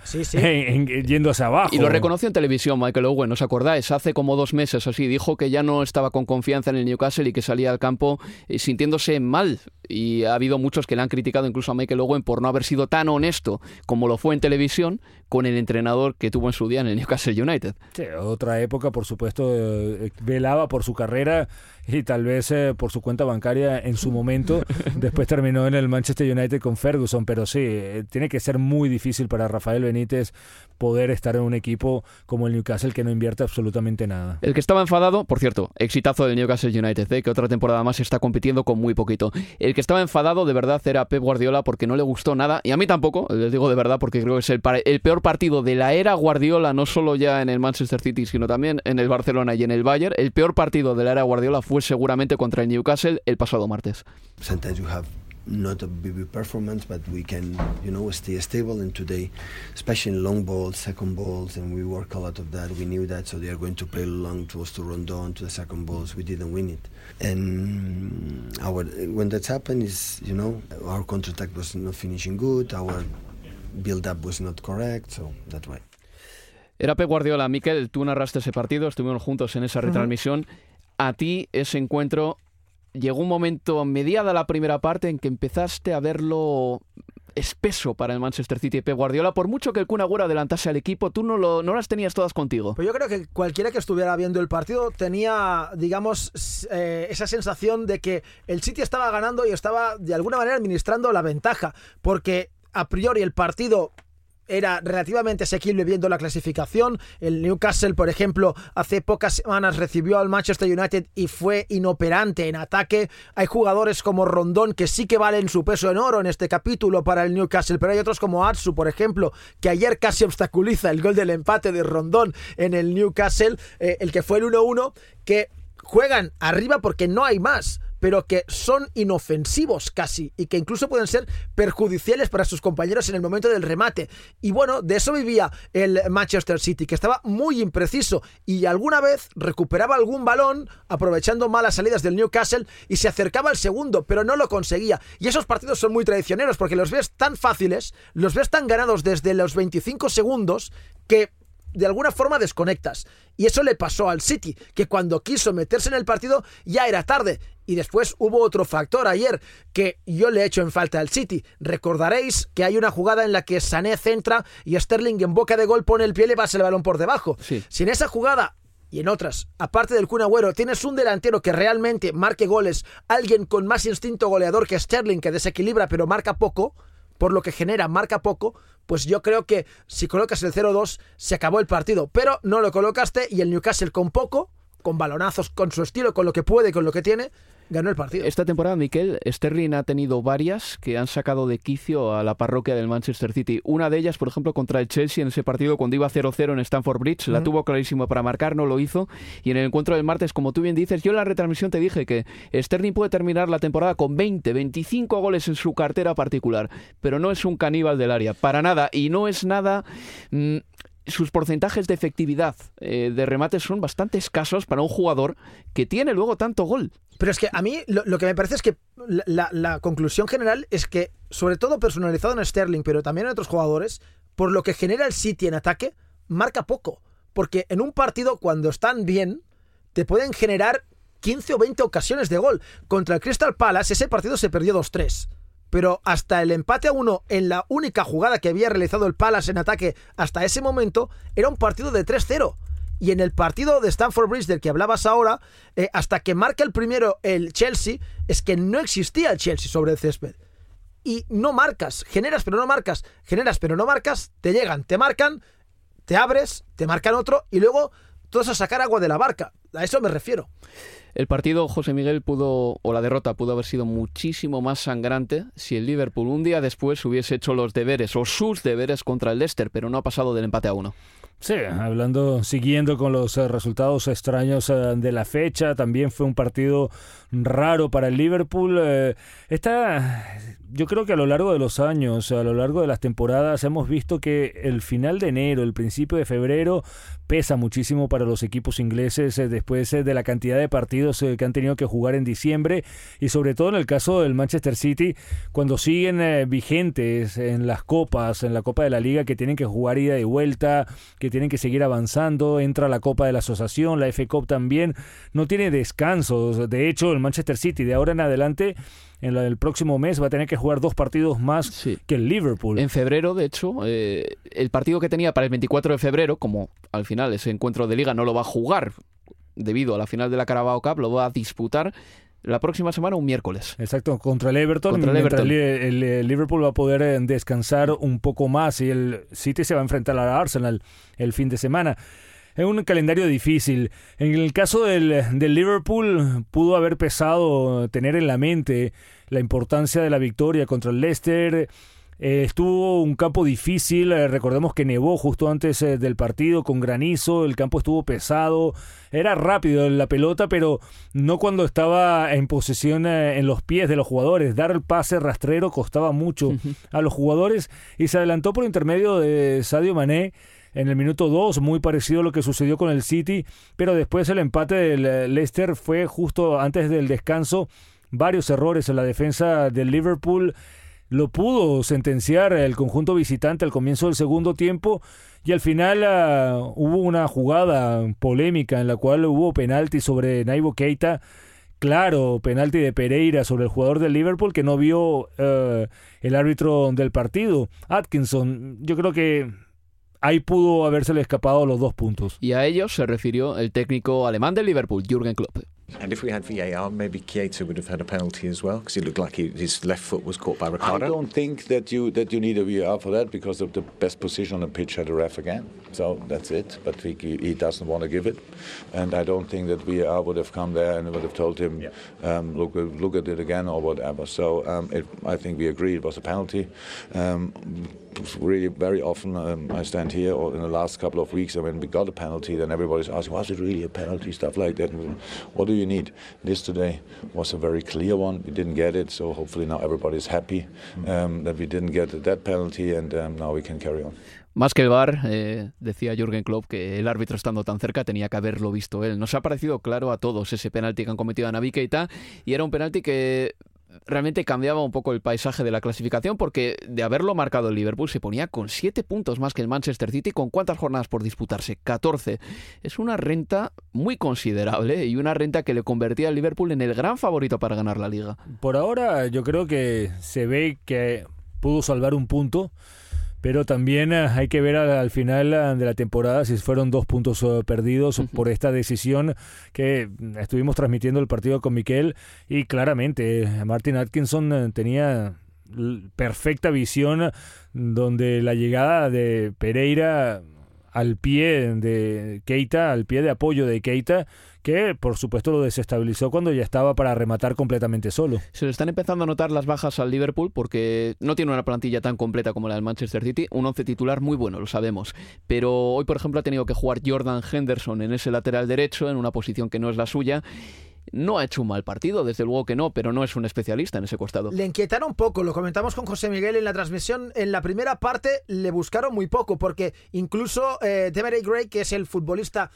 yendo hacia abajo. Y lo reconoció en televisión Michael Owen, ¿os acordáis? Hace como dos meses así, dijo que ya no estaba con confianza en el Newcastle y que salía al campo eh, sintiéndose mal. Y ha habido muchos que le han criticado incluso a Michael Owen por no haber sido tan honesto como lo fue en televisión con el entrenador que tuvo en su día en el Newcastle United. Sí, otra época, por supuesto, eh, velaba por su carrera carrera y tal vez eh, por su cuenta bancaria en su momento. Después terminó en el Manchester United con Ferguson, pero sí, eh, tiene que ser muy difícil para Rafael Benítez poder estar en un equipo como el Newcastle que no invierte absolutamente nada. El que estaba enfadado, por cierto, exitazo del Newcastle United, ¿eh? que otra temporada más está compitiendo con muy poquito. El que estaba enfadado de verdad era Pep Guardiola porque no le gustó nada, y a mí tampoco, les digo de verdad porque creo que es el, el peor partido de la era Guardiola, no solo ya en el Manchester City, sino también en el Barcelona y en el Bayern. El peor partido de la era Guardiola fue seguramente contra el Newcastle el pasado martes. Sometimes you have not a big performance, but we can, you know, stay stable. And today, especially in long balls, second balls, and we work a lot of that. We knew that, so they are going to play long to us to run down to the second balls. We didn't win it, and our when that's happened is, you know, our counter attack was not finishing good. Our build up was not correct, so that's why. Era Pep Guardiola, Miquel, tú narraste ese partido, estuvimos juntos en esa retransmisión. A ti ese encuentro llegó un momento mediada la primera parte en que empezaste a verlo espeso para el Manchester City y Pep Guardiola. Por mucho que el Kun adelantase al equipo, tú no, lo, no las tenías todas contigo. Pues yo creo que cualquiera que estuviera viendo el partido tenía, digamos, eh, esa sensación de que el City estaba ganando y estaba de alguna manera administrando la ventaja, porque a priori el partido era relativamente asequible viendo la clasificación. El Newcastle, por ejemplo, hace pocas semanas recibió al Manchester United y fue inoperante en ataque. Hay jugadores como Rondón que sí que valen su peso en oro en este capítulo para el Newcastle, pero hay otros como Atsu, por ejemplo, que ayer casi obstaculiza el gol del empate de Rondón en el Newcastle, eh, el que fue el 1-1, que juegan arriba porque no hay más pero que son inofensivos casi y que incluso pueden ser perjudiciales para sus compañeros en el momento del remate. Y bueno, de eso vivía el Manchester City, que estaba muy impreciso y alguna vez recuperaba algún balón aprovechando malas salidas del Newcastle y se acercaba al segundo, pero no lo conseguía. Y esos partidos son muy traicioneros porque los ves tan fáciles, los ves tan ganados desde los 25 segundos que de alguna forma desconectas. Y eso le pasó al City, que cuando quiso meterse en el partido ya era tarde. Y después hubo otro factor ayer que yo le he hecho en falta al City. Recordaréis que hay una jugada en la que Sané centra y Sterling en boca de gol pone el pie y le pasa el balón por debajo. Si en esa jugada y en otras, aparte del Kun Agüero, tienes un delantero que realmente marque goles, alguien con más instinto goleador que Sterling, que desequilibra pero marca poco, por lo que genera marca poco, pues yo creo que si colocas el 0-2 se acabó el partido, pero no lo colocaste y el Newcastle con poco, con balonazos, con su estilo, con lo que puede, con lo que tiene, ganó el partido. Esta temporada, Miquel, Sterling ha tenido varias que han sacado de quicio a la parroquia del Manchester City. Una de ellas, por ejemplo, contra el Chelsea en ese partido cuando iba 0-0 en Stamford Bridge. La tuvo clarísimo para marcar, no lo hizo. Y en el encuentro del martes, como tú bien dices, yo en la retransmisión te dije que Sterling puede terminar la temporada con 20, 25 goles en su cartera particular. Pero no es un caníbal del área, para nada. Y no es nada... Mm, sus porcentajes de efectividad eh, de remates son bastante escasos para un jugador que tiene luego tanto gol. Pero es que a mí lo, que me parece es que la, conclusión general es que, sobre todo personalizado en Sterling, pero también en otros jugadores, por lo que genera el City en ataque, marca poco. Porque en un partido, cuando están bien, te pueden generar 15 o 20 ocasiones de gol. Contra el Crystal Palace, ese partido se perdió 2-3 pero hasta el empate a uno en la única jugada que había realizado el Palace en ataque hasta ese momento era un partido de 3-0. Y en el partido de Stanford Bridge del que hablabas ahora, eh, hasta que marca el primero el Chelsea, es que no existía el Chelsea sobre el césped. Y no marcas, generas pero no marcas, generas pero no marcas, te llegan, te marcan, te abres, te marcan otro y luego todos a sacar agua de la barca. A eso me refiero. El partido, José Miguel, pudo, o la derrota pudo haber sido muchísimo más sangrante si el Liverpool un día después hubiese hecho los deberes o sus deberes contra el Leicester, pero no ha pasado del empate a uno. Sí, hablando, siguiendo con los eh, resultados extraños eh, de la fecha, también fue un partido raro para el Liverpool. Eh, esta, yo creo que a lo largo de los años, a lo largo de las temporadas, hemos visto que el final de enero, el principio de febrero, pesa muchísimo para los equipos ingleses después de la cantidad de partidos que han tenido que jugar en diciembre y sobre todo en el caso del Manchester City, cuando siguen vigentes en las copas, en la Copa de la Liga, que tienen que jugar ida y vuelta, que tienen que seguir avanzando, entra la Copa de la Asociación, la FA Cup también, no tiene descansos, de hecho el Manchester City de ahora en adelante en el próximo mes va a tener que jugar dos partidos más que el Liverpool. En febrero, de hecho, eh, el partido que tenía para el 24 de febrero, como al final ese encuentro de liga no lo va a jugar debido a la final de la Carabao Cup, lo va a disputar la próxima semana, un miércoles. Exacto, contra el Everton. Contra el, Liverpool va a poder eh, descansar un poco más y el City se va a enfrentar al Arsenal el fin de semana. Es un calendario difícil. En el caso del, del Liverpool, pudo haber pesado tener en la mente la importancia de la victoria contra el Leicester. Eh, estuvo un campo difícil, eh, recordemos que nevó justo antes eh, del partido con granizo, el campo estuvo pesado, era rápido la pelota, pero no cuando estaba en posesión en los pies de los jugadores. Dar el pase rastrero costaba mucho a los jugadores y se adelantó por intermedio de Sadio Mané en el minuto 2, muy parecido a lo que sucedió con el City, pero después el empate del Leicester fue justo antes del descanso. Varios errores en la defensa del Liverpool lo pudo sentenciar el conjunto visitante al comienzo del segundo tiempo y al final ah, hubo una jugada polémica en la cual hubo penalti sobre Naibo Keita. Claro, penalti de Pereira sobre el jugador del Liverpool que no vio eh, el árbitro del partido, Atkinson. Yo creo que ahí pudo habérsele escapado los dos puntos. Y a ellos se refirió el técnico alemán del Liverpool, Jürgen Klopp. And if we had VAR, maybe Keita would have had a penalty as well because it looked like he, his left foot was caught by Ricardo. I don't think that you that you need a VAR for that because of the best position on the pitch had a ref again. So that's it. But he, he doesn't want to give it, and I don't think that VAR would have come there and would have told him, yeah. um, look look at it again or whatever. So um, it, I think we agree it was a penalty. Um, really very often um, I stand here or in the last couple of weeks and when we got a penalty then everybody's asking was it really a penalty stuff like that what do you need? This today was a very clear one. We didn't get it, so hopefully now everybody's happy um, that we didn't get that penalty, and um, now we can carry on. Más que el VAR, eh, decía Jürgen Klopp que el árbitro estando tan cerca tenía que haberlo visto él. Nos ha parecido claro a todos ese penalti que han cometido a Navi Keita y era un penalti que realmente cambiaba un poco el paisaje de la clasificación porque de haberlo marcado el Liverpool se ponía con 7 puntos más que el Manchester City con cuántas jornadas por disputarse 14 es una renta muy considerable y una renta que le convertía al Liverpool en el gran favorito para ganar la liga. Por ahora yo creo que se ve que pudo salvar un punto pero también eh, hay que ver al, final eh, de la temporada si fueron dos puntos eh, perdidos por esta decisión que mm, estuvimos transmitiendo el partido con Miquel y claramente Martin Atkinson tenía perfecta visión donde la llegada de Pereira al pie de Keita, al pie de apoyo de Keita, que por supuesto lo desestabilizó cuando ya estaba para rematar completamente solo. Se le están empezando a notar las bajas al Liverpool porque no tiene una plantilla tan completa como la del Manchester City, un once titular muy bueno, lo sabemos, pero hoy por ejemplo ha tenido que jugar Jordan Henderson en ese lateral derecho, en una posición que no es la suya, no ha hecho un mal partido, desde luego que no, pero no es un especialista en ese costado. Le inquietaron poco, lo comentamos con José Miguel en la transmisión. En la primera parte le buscaron muy poco, porque incluso eh, Gray, que es el futbolista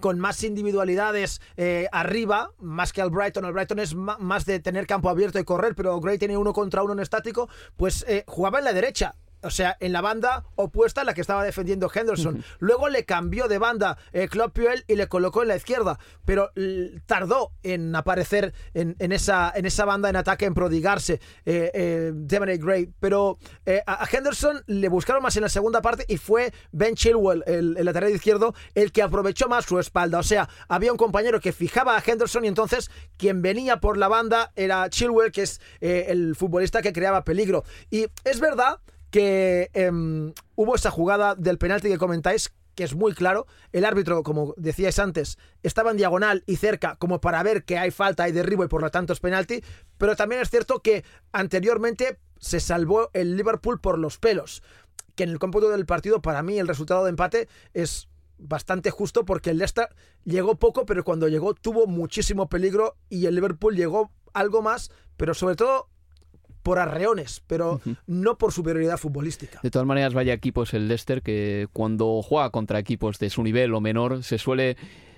con más individualidades eh, arriba, más que al Brighton. El Brighton es más de tener campo abierto y correr, pero Gray tiene uno contra uno en estático, pues eh, jugaba en la derecha o sea, en la banda opuesta a la que estaba defendiendo Henderson. Luego le cambió de banda eh, Klopp y le colocó en la izquierda, pero tardó en aparecer en, esa, en esa banda en ataque, en prodigarse eh, eh Gray. Pero eh, a Henderson le buscaron más en la segunda parte y fue Ben Chilwell, el, el, lateral izquierdo, el que aprovechó más su espalda. O sea, había un compañero que fijaba a Henderson y entonces quien venía por la banda era Chilwell, que es el futbolista que creaba peligro. Y es verdad que em, hubo esa jugada del penalti que comentáis que es muy claro. El árbitro, como decíais antes, estaba en diagonal y cerca como para ver que hay falta, hay derribo y por lo tanto es penalti. Pero también es cierto que anteriormente se salvó el Liverpool por los pelos. Que en el cómputo del partido, para mí, el resultado de empate es bastante justo porque el Leicester llegó poco, pero cuando llegó tuvo muchísimo peligro y el Liverpool llegó algo más, pero sobre todo por arreones, pero no por superioridad futbolística. De todas maneras, vaya equipo es el Leicester que cuando juega contra equipos de su nivel o menor se suele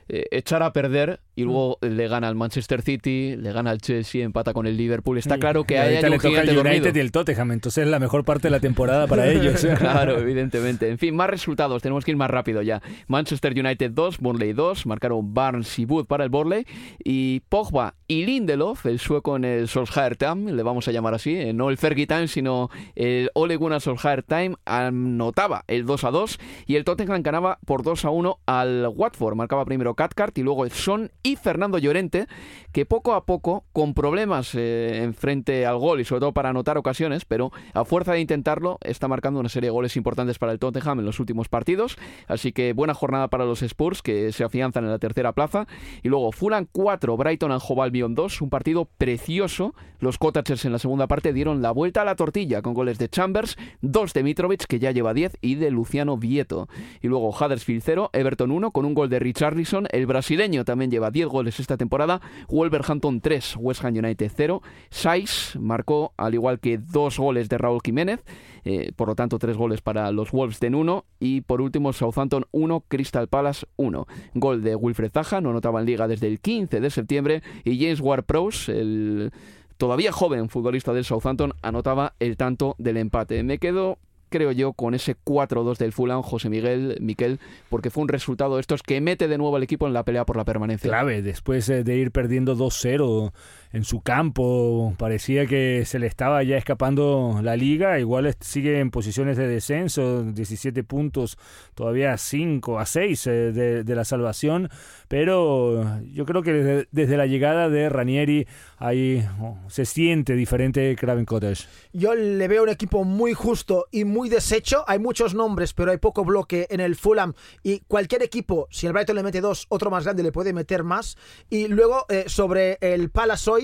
eh, echar a perder y luego mm. le gana al Manchester City, le gana al Chelsea, empata con el Liverpool. Está claro que hay un gigante el United y el Tottenham, entonces es la mejor parte de la temporada para ellos. claro, evidentemente. En fin, más resultados, tenemos que ir más rápido ya. Manchester United 2, Burnley 2, marcaron Barnes y Wood para el Burnley y Pogba y Lindelof, el sueco en el Solskjaer Time, le vamos a llamar así, eh, no el Fergie Time, sino el Ole Gunnar Solskjaer Time, anotaba el 2 a 2 y el Tottenham ganaba por 2 a 1 al Watford, marcaba primero Cathcart y luego Son y Fernando Llorente, que poco a poco, con problemas eh, en frente al gol y sobre todo para anotar ocasiones, pero a fuerza de intentarlo, está marcando una serie de goles importantes para el Tottenham en los últimos partidos. Así que buena jornada para los Spurs, que se afianzan en la tercera plaza. Y luego Fulham 4, Brighton and Hove Albion 2, un partido precioso. Los Cottagers en la segunda parte dieron la vuelta a la tortilla con goles de Chambers, 2 de Mitrovic, que ya lleva 10, y de Luciano Vieto. Y luego Huddersfield 0, Everton 1, con un gol de Richarlison. El brasileño también lleva 10 goles esta temporada. Wolverhampton 3, West Ham United 0. Saiz marcó, al igual que dos goles de Raúl Jiménez, eh, por lo tanto tres goles para los Wolves de 1. Y por último, Southampton 1, Crystal Palace 1. Gol de Wilfred Zaha, no anotaba en liga desde el 15 de septiembre. Y James Ward-Prowse, el todavía joven futbolista del Southampton, anotaba el tanto del empate. Me quedo creo yo, con ese 4-2 del Fulham, José Miguel, Miquel, porque fue un resultado de estos que mete de nuevo al equipo en la pelea por la permanencia. Clave, después eh, de ir perdiendo 2-0 en su campo, parecía que se le estaba ya escapando la liga, igual sigue en posiciones de descenso, 17 puntos, todavía 5 a 6 eh, de, la salvación, pero yo creo que desde, la llegada de Ranieri ahí oh, se siente diferente Craven Cottage. Yo le veo un equipo muy justo y muy deshecho, hay muchos nombres, pero hay poco bloque en el Fulham. Y cualquier equipo, si el Brighton le mete dos, otro más grande le puede meter más, y luego eh, sobre el Palace hoy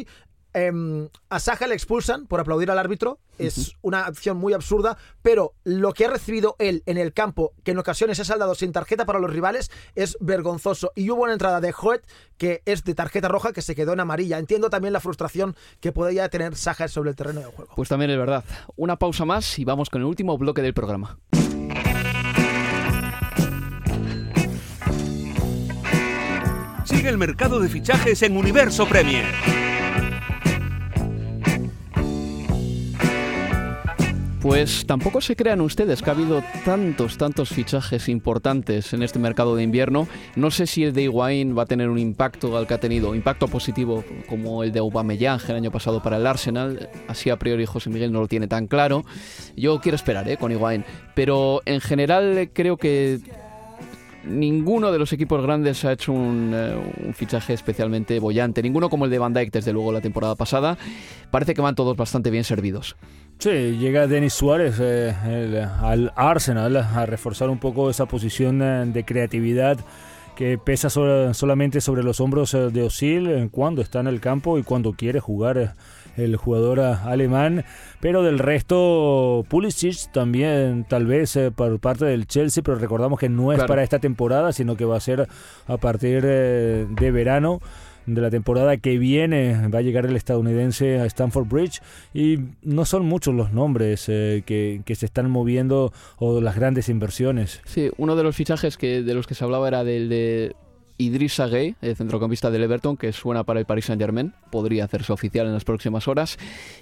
em, a Saja le expulsan por aplaudir al árbitro. Es una acción muy absurda, pero lo que ha recibido él en el campo, que en ocasiones ha saldado sin tarjeta para los rivales, es vergonzoso. Y hubo una entrada de Hoet que es de tarjeta roja que se quedó en amarilla. Entiendo también la frustración que podría tener Saja sobre el terreno de juego. Pues también es verdad. Una pausa más y vamos con el último bloque del programa. Sigue el mercado de fichajes en Universo Premier. Pues tampoco se crean ustedes que ha habido tantos, tantos fichajes importantes en este mercado de invierno. No sé si el de Higuaín va a tener un impacto al que ha tenido, impacto positivo como el de Aubameyang el año pasado para el Arsenal. Así a priori José Miguel no lo tiene tan claro. Yo quiero esperar ¿eh? con Higuaín, pero en general creo que ninguno de los equipos grandes ha hecho un, eh, un, fichaje especialmente bollante. Ninguno como el de Van Dijk, desde luego, la temporada pasada. Parece que van todos bastante bien servidos. Sí, llega Denis Suárez eh, el, al Arsenal a reforzar un poco esa posición eh, de creatividad que pesa sobre, solamente sobre los hombros eh, de Osil cuando está en el campo y cuando quiere jugar el jugador alemán, pero del resto Pulisic también tal vez por parte del Chelsea, pero recordamos que no es Claro. para esta temporada, sino que va a ser a partir eh, de verano de la temporada que viene va a llegar el estadounidense a Stamford Bridge y no son muchos los nombres eh, que, que se están moviendo o las grandes inversiones. Sí, uno de los fichajes que de los que se hablaba era del de Idrissa Gueye, el centrocampista del Everton, que suena para el Paris Saint-Germain. Podría hacerse oficial en las próximas horas.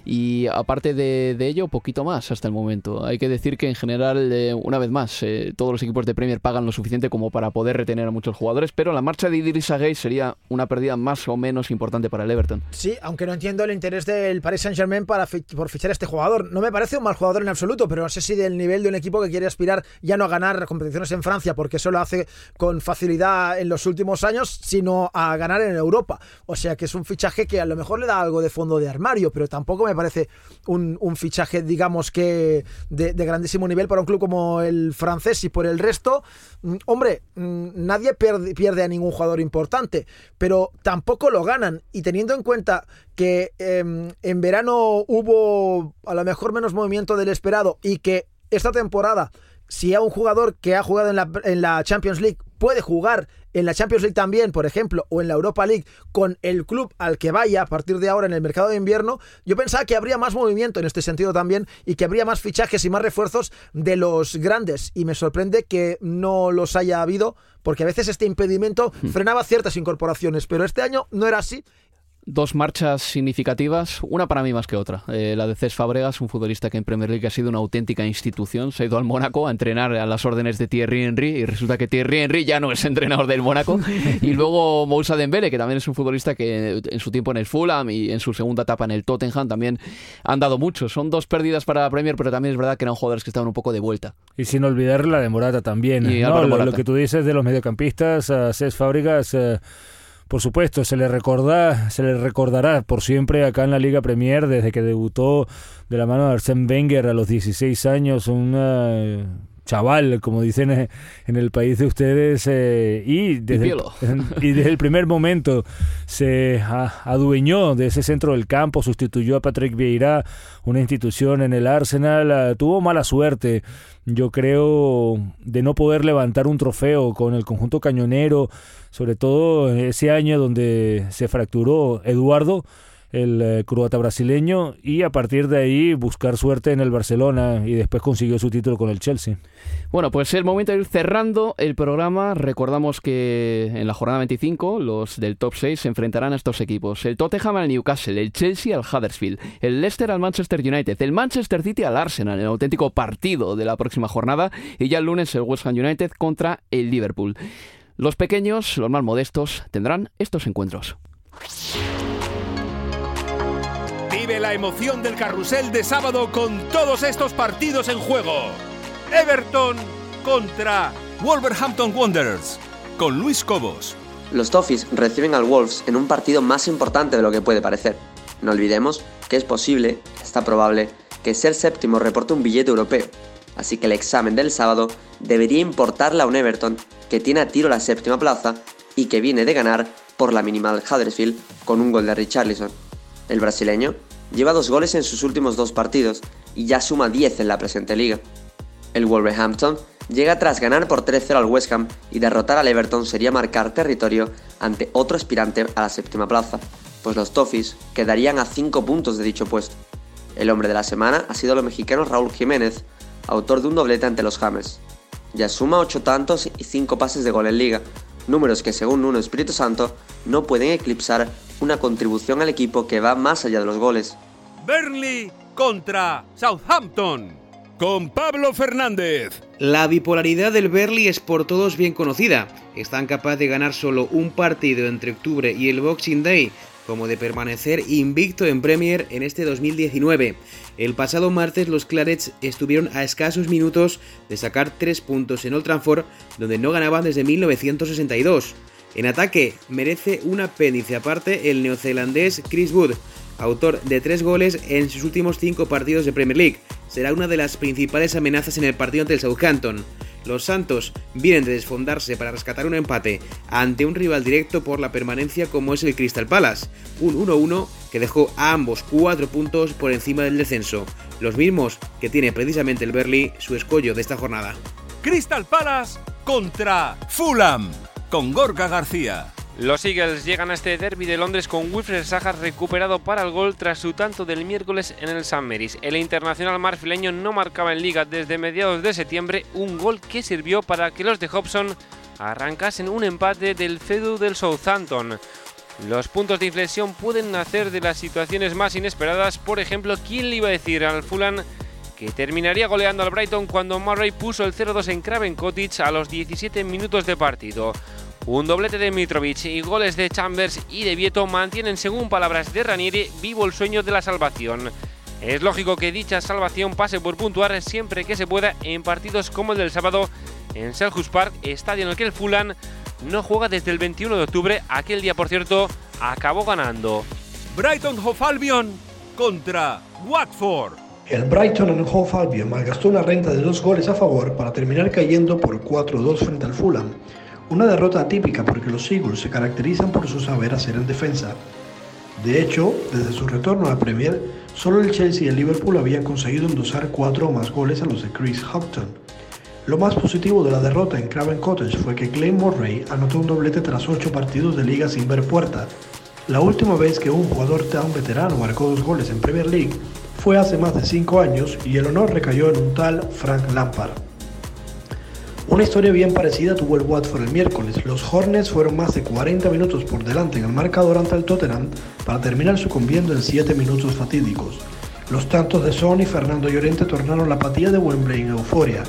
Y aparte de, de ello, poquito más hasta el momento. Hay que decir que en general, eh, una vez más, eh, todos los equipos de Premier pagan lo suficiente como para poder retener a muchos jugadores, pero la marcha de Idrissa Gueye sería una pérdida más o menos importante para el Everton. Sí, aunque no entiendo el interés del Paris Saint-Germain para por fichar a este jugador. No me parece un mal jugador en absoluto, pero no sé si del nivel de un equipo que quiere aspirar ya no a ganar competiciones en Francia, porque eso lo hace con facilidad en los últimos años, sino a ganar en Europa. O sea que es un fichaje que a lo mejor le da algo de fondo de armario, pero tampoco me parece un, fichaje, digamos que de, grandísimo nivel para un club como el francés y por el resto, mm, hombre, mm, nadie pierde, pierde a ningún jugador importante, pero tampoco lo ganan. Y teniendo en cuenta que em, en verano hubo a lo mejor menos movimiento del esperado y que esta temporada, si a un jugador que ha jugado en la, en la Champions League puede jugar en la Champions League también, por ejemplo, o en la Europa League con el club al que vaya a partir de ahora en el mercado de invierno, yo pensaba que habría más movimiento en este sentido también y que habría más fichajes y más refuerzos de los grandes. Y me sorprende que no los haya habido, porque a veces este impedimento frenaba ciertas incorporaciones, pero este año no era así. Dos marchas significativas, una para mí más que otra. Eh, la de Cés Fábregas, un futbolista que en Premier League ha sido una auténtica institución. Se ha ido al Mónaco a entrenar a las órdenes de Thierry Henry y resulta que Thierry Henry ya no es entrenador del Mónaco. y luego Moussa Dembele, que también es un futbolista que en su tiempo en el Fulham y en su segunda etapa en el Tottenham también han dado mucho. Son dos pérdidas para la Premier, pero también es verdad que eran jugadores que estaban un poco de vuelta. Y sin olvidar la de Morata también. Y ¿no? Lo, Morata. lo que tú dices de los mediocampistas, Cés Fábregas, eh, por supuesto, se le, recorda, se le recordará por siempre acá en la Liga Premier desde que debutó de la mano de Arsène Wenger a los 16 años, un eh, chaval, como dicen en el país de ustedes, eh, y, desde el, y desde el primer momento se adueñó de ese centro del campo, sustituyó a Patrick Vieira, una institución en el Arsenal, eh, tuvo mala suerte, yo creo, de no poder levantar un trofeo con el conjunto cañonero, sobre todo ese año donde se fracturó Eduardo, el eh, croata brasileño, y a partir de ahí buscar suerte en el Barcelona y después consiguió su título con el Chelsea. Bueno, pues es el momento de ir cerrando el programa. Recordamos que en la jornada 25 los del top 6 se enfrentarán a estos equipos. El Tottenham al Newcastle, el Chelsea al Huddersfield, el Leicester al Manchester United, el Manchester City al Arsenal, el auténtico partido de la próxima jornada. Y ya el lunes el West Ham United contra el Liverpool. Los pequeños, los más modestos, tendrán estos encuentros. Vive la emoción del carrusel de sábado con todos estos partidos en juego. Everton contra Wolverhampton Wanderers con Luis Cobos. Los Toffees reciben al Wolves en un partido más importante de lo que puede parecer. No olvidemos que es posible, está probable, que ser séptimo reporte un billete europeo. Así que el examen del sábado debería importarle a un Everton que tiene a tiro la séptima plaza y que viene de ganar por la minimal Huddersfield con un gol de Richarlison. El brasileño lleva dos goles en sus últimos dos partidos y ya suma 10 en la presente liga. El Wolverhampton llega tras ganar por 3-0 al West Ham y derrotar al Everton sería marcar territorio ante otro aspirante a la séptima plaza, pues los Toffees quedarían a 5 puntos de dicho puesto. El hombre de la semana ha sido el mexicano Raúl Jiménez, autor de un doblete ante los James. Ya suma 8 tantos y 5 pases de gol en liga, números que según Nuno Espíritu Santo no pueden eclipsar una contribución al equipo que va más allá de los goles. Burnley contra Southampton con Pablo Fernández. La bipolaridad del Burnley es por todos bien conocida. Están capaces de ganar solo un partido entre octubre y el Boxing Day, como de permanecer invicto en Premier en este 2019. El pasado martes los Clarets estuvieron a escasos minutos de sacar tres puntos en Old Trafford, donde no ganaban desde 1962. En ataque merece un apéndice aparte el neozelandés Chris Wood, autor de tres goles en sus últimos cinco partidos de Premier League. Será una de las principales amenazas en el partido ante el Southampton. Los Santos vienen de desfondarse para rescatar un empate ante un rival directo por la permanencia como es el Crystal Palace, un 1-1 que dejó a ambos cuatro puntos por encima del descenso, los mismos que tiene precisamente el Berly su escollo de esta jornada. Crystal Palace contra Fulham con Gorka García. Los Eagles llegan a este derby de Londres con Wilfred Saja recuperado para el gol tras su tanto del miércoles en el San Mary's. El internacional marfileño no marcaba en liga desde mediados de septiembre un gol que sirvió para que los de Hobson arrancasen un empate del CEDU del Southampton. Los puntos de inflexión pueden nacer de las situaciones más inesperadas, por ejemplo, ¿quién le iba a decir al Fulham que terminaría goleando al Brighton cuando Murray puso el 0-2 en Craven Cottage a los 17 minutos de partido? Un doblete de Mitrovic y goles de Chambers y de Vieto mantienen, según palabras de Ranieri, vivo el sueño de la salvación. Es lógico que dicha salvación pase por puntuar siempre que se pueda en partidos como el del sábado en Selhurst Park, estadio en el que el Fulham no juega desde el 21 de octubre. Aquel día, por cierto, acabó ganando. Brighton Hove Albion contra Watford. El Brighton en Hove Albion malgastó una renta de dos goles a favor para terminar cayendo por 4-2 frente al Fulham. Una derrota atípica porque los Eagles se caracterizan por su saber hacer en defensa. De hecho, desde su retorno a Premier, solo el Chelsea y el Liverpool habían conseguido endosar cuatro o más goles a los de Chris Houghton. Lo más positivo de la derrota en Craven Cottage fue que Glenn Murray anotó un doblete tras ocho partidos de liga sin ver puerta. La última vez que un jugador tan veterano marcó dos goles en Premier League fue hace más de cinco años y el honor recayó en un tal Frank Lampard. Una historia bien parecida tuvo el Watford el miércoles. Los Hornets fueron más de 40 minutos por delante en el marcador ante el Tottenham para terminar sucumbiendo en 7 minutos fatídicos. Los tantos de Son y Fernando Llorente tornaron la apatía de Wembley en euforia.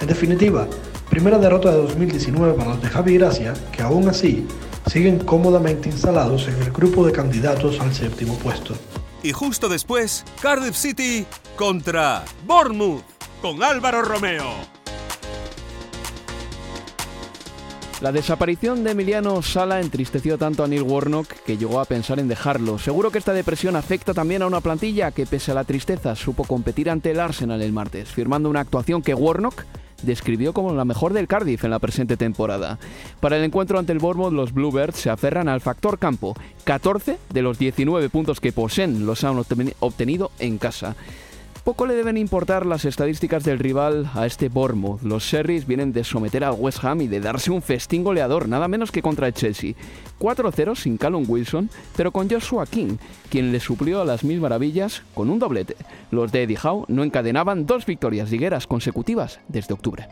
En definitiva, primera derrota de 2019 para los de Javi Gracia, que aún así siguen cómodamente instalados en el grupo de candidatos al séptimo puesto. Y justo después, Cardiff City contra Bournemouth con Álvaro Romeo. La desaparición de Emiliano Sala entristeció tanto a Neil Warnock que llegó a pensar en dejarlo. Seguro que esta depresión afecta también a una plantilla que, pese a la tristeza, supo competir ante el Arsenal el martes, firmando una actuación que Warnock describió como la mejor del Cardiff en la presente temporada. Para el encuentro ante el Bournemouth, los Bluebirds se aferran al factor campo. 14 de los 19 puntos que poseen los han obtenido en casa. Poco le deben importar las estadísticas del rival a este Bournemouth. Los Sherrys vienen de someter al West Ham y de darse un festín goleador, nada menos que contra el Chelsea. 4-0 sin Callum Wilson, pero con Joshua King, quien le suplió a las mil maravillas con un doblete. Los de Eddie Howe no encadenaban dos victorias ligueras consecutivas desde octubre.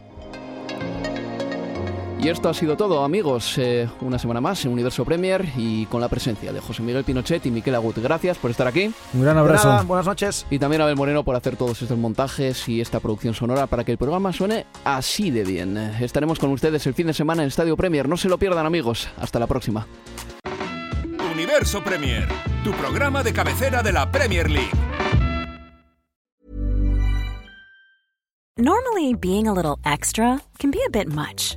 Y esto ha sido todo, amigos. Eh, una semana más en Universo Premier y con la presencia de José Miguel Pinochet y Miquel Agut. Gracias por estar aquí. Un gran abrazo. buenas noches. Y también a Abel Moreno por hacer todos estos montajes y esta producción sonora para que el programa suene así de bien. Estaremos con ustedes el fin de semana en Estadio Premier. No se lo pierdan, amigos. Hasta la próxima. Universo Premier, tu programa de cabecera de la Premier League. Normally, being a little extra can be a bit much.